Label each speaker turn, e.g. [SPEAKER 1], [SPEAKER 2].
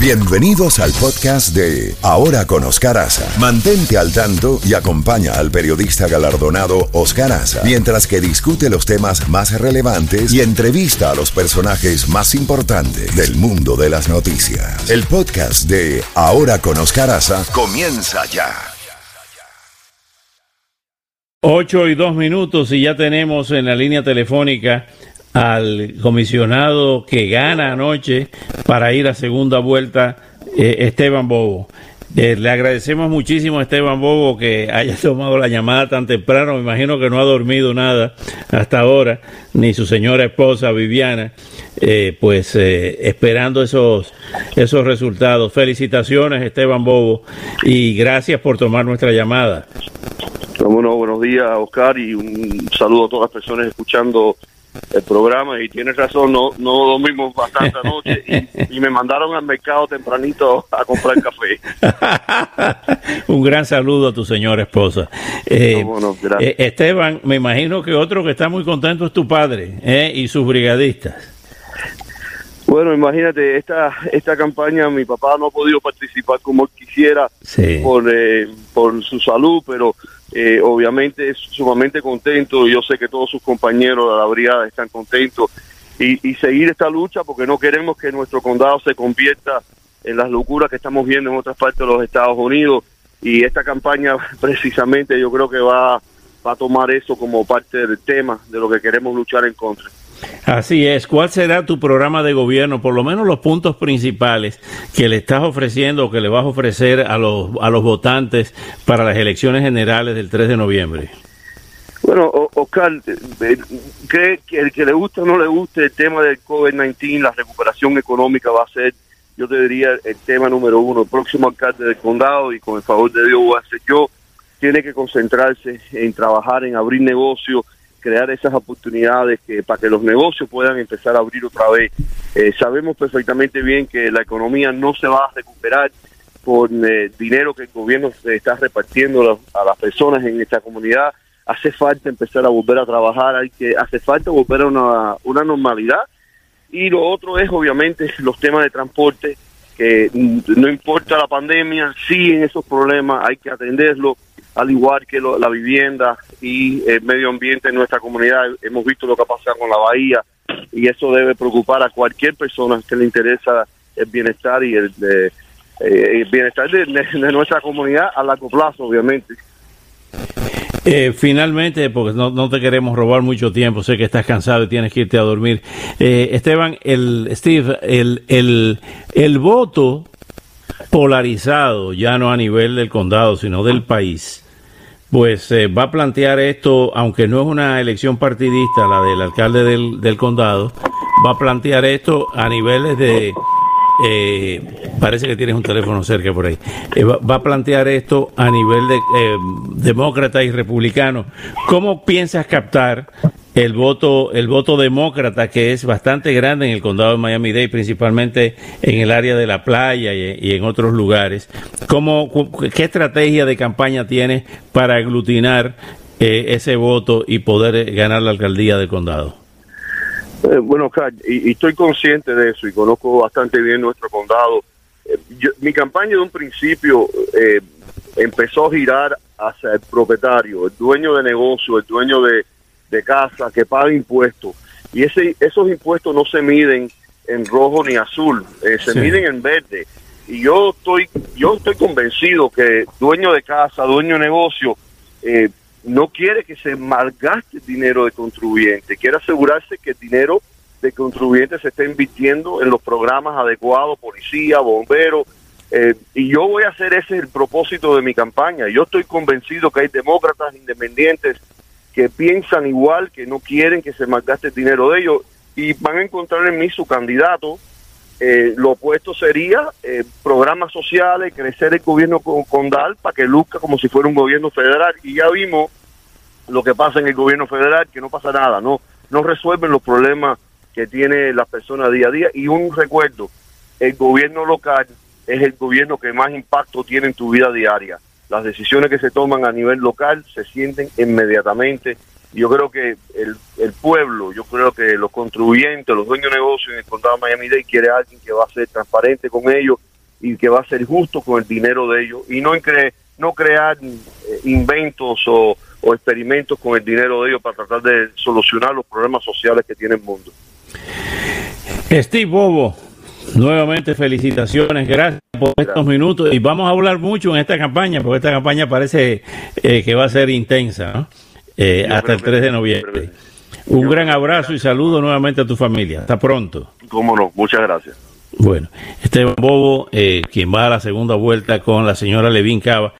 [SPEAKER 1] Bienvenidos al podcast de Ahora con Oscar Aza. Mantente al tanto y acompaña al periodista galardonado Oscar Aza mientras que discute los temas más relevantes y entrevista a los personajes más importantes del mundo de las noticias. El podcast de Ahora con Oscar Aza comienza ya.
[SPEAKER 2] 8 y 2 minutos y ya tenemos en la línea telefónica al comisionado que gana anoche para ir a segunda vuelta, eh, Esteban Bobo. Eh, le agradecemos muchísimo a Esteban Bobo que haya tomado la llamada tan temprano. Me imagino que no ha dormido nada hasta ahora, ni su señora esposa Viviana, eh, pues esperando esos, esos resultados. Felicitaciones, Esteban Bobo, y gracias por tomar nuestra llamada.
[SPEAKER 3] Bueno, buenos días, Oscar, y un saludo a todas las personas escuchando el programa y tienes razón, no, no dormimos bastante anoche y, me mandaron al mercado tempranito a comprar café.
[SPEAKER 2] Un gran saludo a tu señora esposa. Eh, eh, Esteban, me imagino que otro que está muy contento es tu padre eh, y sus brigadistas.
[SPEAKER 3] Bueno, imagínate, esta esta campaña mi papá no ha podido participar como él quisiera por, por su salud, pero eh, obviamente es sumamente contento, yo sé que todos sus compañeros de la brigada están contentos y, seguir esta lucha porque no queremos que nuestro condado se convierta en las locuras que estamos viendo en otras partes de los Estados Unidos y esta campaña precisamente yo creo que va, va a tomar eso como parte del tema de lo que queremos luchar en contra.
[SPEAKER 2] Así es. ¿Cuál será tu programa de gobierno? Por lo menos los puntos principales que le estás ofreciendo o que le vas a ofrecer a los, a los votantes para las elecciones generales del 3 de noviembre.
[SPEAKER 3] Bueno, Oscar, eh, cree que el que le guste o no le guste el tema del COVID-19, la recuperación económica va a ser, yo te diría, el tema número uno. El próximo alcalde del condado, y con el favor de Dios voy a ser yo, tiene que concentrarse en trabajar, en abrir negocios, crear esas oportunidades que para que los negocios puedan empezar a abrir otra vez. Eh, sabemos perfectamente bien que la economía no se va a recuperar por eh, dinero que el gobierno está repartiendo a las personas en esta comunidad. Hace falta empezar a volver a trabajar, hay que hace falta volver a una, una normalidad. Y lo otro es obviamente los temas de transporte, que no importa la pandemia, siguen esos problemas, hay que atenderlos al igual que la vivienda y el medio ambiente en nuestra comunidad. Hemos visto lo que ha pasado con la bahía y eso debe preocupar a cualquier persona que le interesa el bienestar y el, eh, bienestar de, nuestra comunidad a largo plazo, obviamente.
[SPEAKER 2] Eh, finalmente, porque no, te queremos robar mucho tiempo, sé que estás cansado y tienes que irte a dormir. Eh, Esteban, el Steve, el, el, el voto polarizado, ya no a nivel del condado, sino del país, pues eh, va a plantear esto, aunque no es una elección partidista, la del alcalde del, del condado, va a plantear esto a niveles de... Eh, parece que tienes un teléfono cerca por ahí. Eh, va, va, a plantear esto a nivel de demócrata y republicano. ¿Cómo piensas captar el voto, el voto demócrata que es bastante grande en el condado de Miami-Dade, principalmente en el área de la playa y, en otros lugares. ¿Cómo, ¿Qué estrategia de campaña tiene para aglutinar eh, ese voto y poder ganar la alcaldía del condado?
[SPEAKER 3] Eh, bueno, y, estoy consciente de eso y conozco bastante bien nuestro condado. Eh, mi campaña de un principio empezó a girar hacia el propietario, el dueño de negocio, el dueño de, de casa que paga impuestos. Y ese, esos impuestos no se miden en rojo ni azul, eh, se miden en verde. Y yo estoy, yo estoy convencido que dueño de casa, dueño de negocio, eh, no quiere que se malgaste el dinero de contribuyente, quiere asegurarse que el dinero de contribuyente se esté invirtiendo en los programas adecuados, policía, bomberos, eh, y yo voy a hacer ese el propósito de mi campaña. Yo estoy convencido que hay demócratas independientes que piensan igual, que no quieren que se malgaste el dinero de ellos y van a encontrar en mí su candidato. Eh, lo opuesto sería eh, programas sociales, crecer el gobierno condal para que luzca como si fuera un gobierno federal. Y ya vimos lo que pasa en el gobierno federal, que no pasa nada, no, no resuelven los problemas que tiene las personas día a día. Y un recuerdo, el gobierno local es el gobierno que más impacto tiene en tu vida diaria las decisiones que se toman a nivel local se sienten inmediatamente Yo creo que el, el pueblo, yo creo que los contribuyentes, los dueños de negocios en el condado de Miami-Dade quiere alguien que va a ser transparente con ellos y que va a ser justo con el dinero de ellos y no, cre no crear eh, inventos o, o experimentos con el dinero de ellos para tratar de solucionar los problemas sociales que tiene el mundo.
[SPEAKER 2] Steve Bobo, nuevamente felicitaciones, gracias por estos minutos y vamos a hablar mucho en esta campaña, porque esta campaña parece eh, que va a ser intensa ¿no? Eh, hasta el 3 de noviembre. Un gran abrazo y saludo nuevamente a tu familia. Hasta pronto.
[SPEAKER 3] Cómo no, muchas gracias.
[SPEAKER 2] Bueno, Esteban Bobo, eh, quien va a la segunda vuelta con la señora Levin Cava.